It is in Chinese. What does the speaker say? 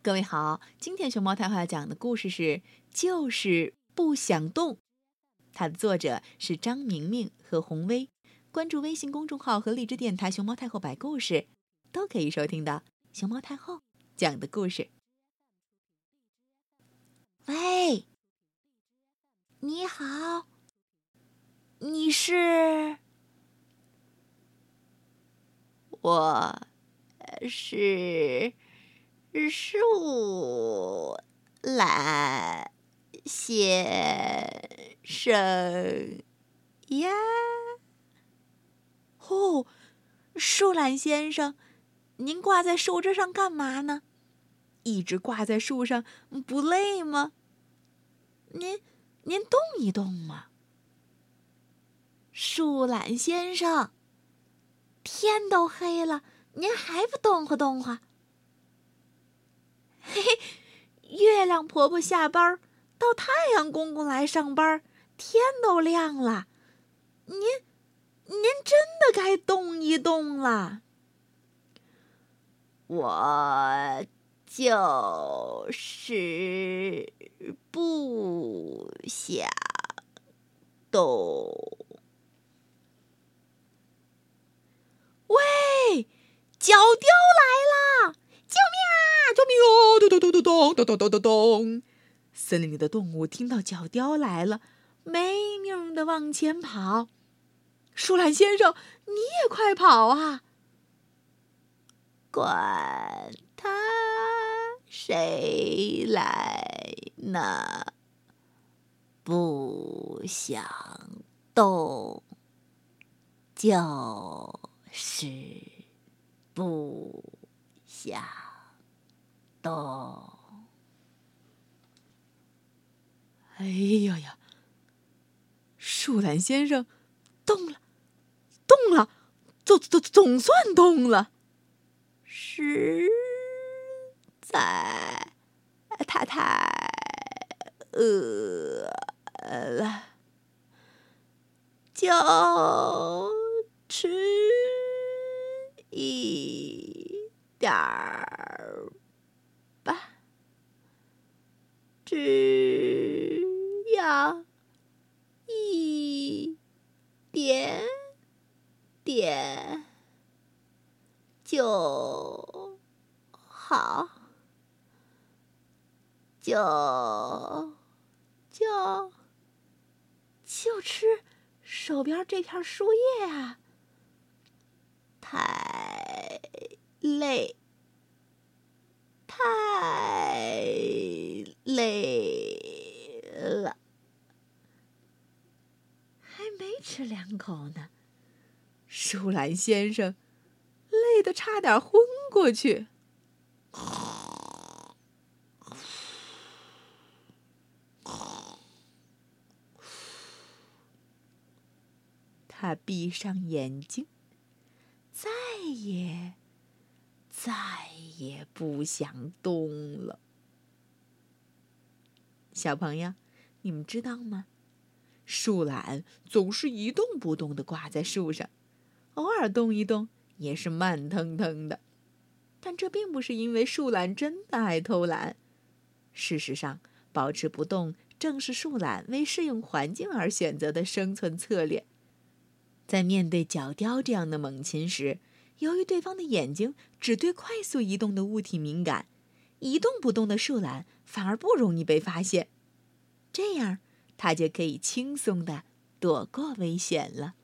各位好，今天熊猫太后要讲的故事是《就是不想动》，它的作者是张明明和洪威。关注微信公众号和荔枝电台“熊猫太后摆故事”，都可以收听到熊猫太后讲的故事。喂，你好，你是？我是。树懒先生呀！哦，树懒先生，您挂在树枝上干嘛呢？一直挂在树上不累吗？您您动一动嘛！树懒先生，天都黑了，您还不动活动活？嘿嘿，月亮婆婆下班，到太阳公公来上班，天都亮了，您，您真的该动一动了。我就是不想动。喂，脚掉！咚咚咚咚咚咚咚咚！森林里的动物听到角雕来了，没命的往前跑。树懒先生，你也快跑啊！管他谁来呢，不想动就是不。想动？哎呀呀！树懒先生动了，动了，总总总算动了。实在太太饿了，就吃一。点儿只要一点点就好，就就就吃手边这片树叶啊，太。累，太累了，还没吃两口呢，舒兰先生累得差点昏过去。他闭上眼睛，再也。再也不想动了，小朋友，你们知道吗？树懒总是一动不动的挂在树上，偶尔动一动也是慢腾腾的。但这并不是因为树懒真的爱偷懒，事实上，保持不动正是树懒为适应环境而选择的生存策略。在面对角雕这样的猛禽时，由于对方的眼睛只对快速移动的物体敏感，一动不动的树懒反而不容易被发现，这样他就可以轻松的躲过危险了。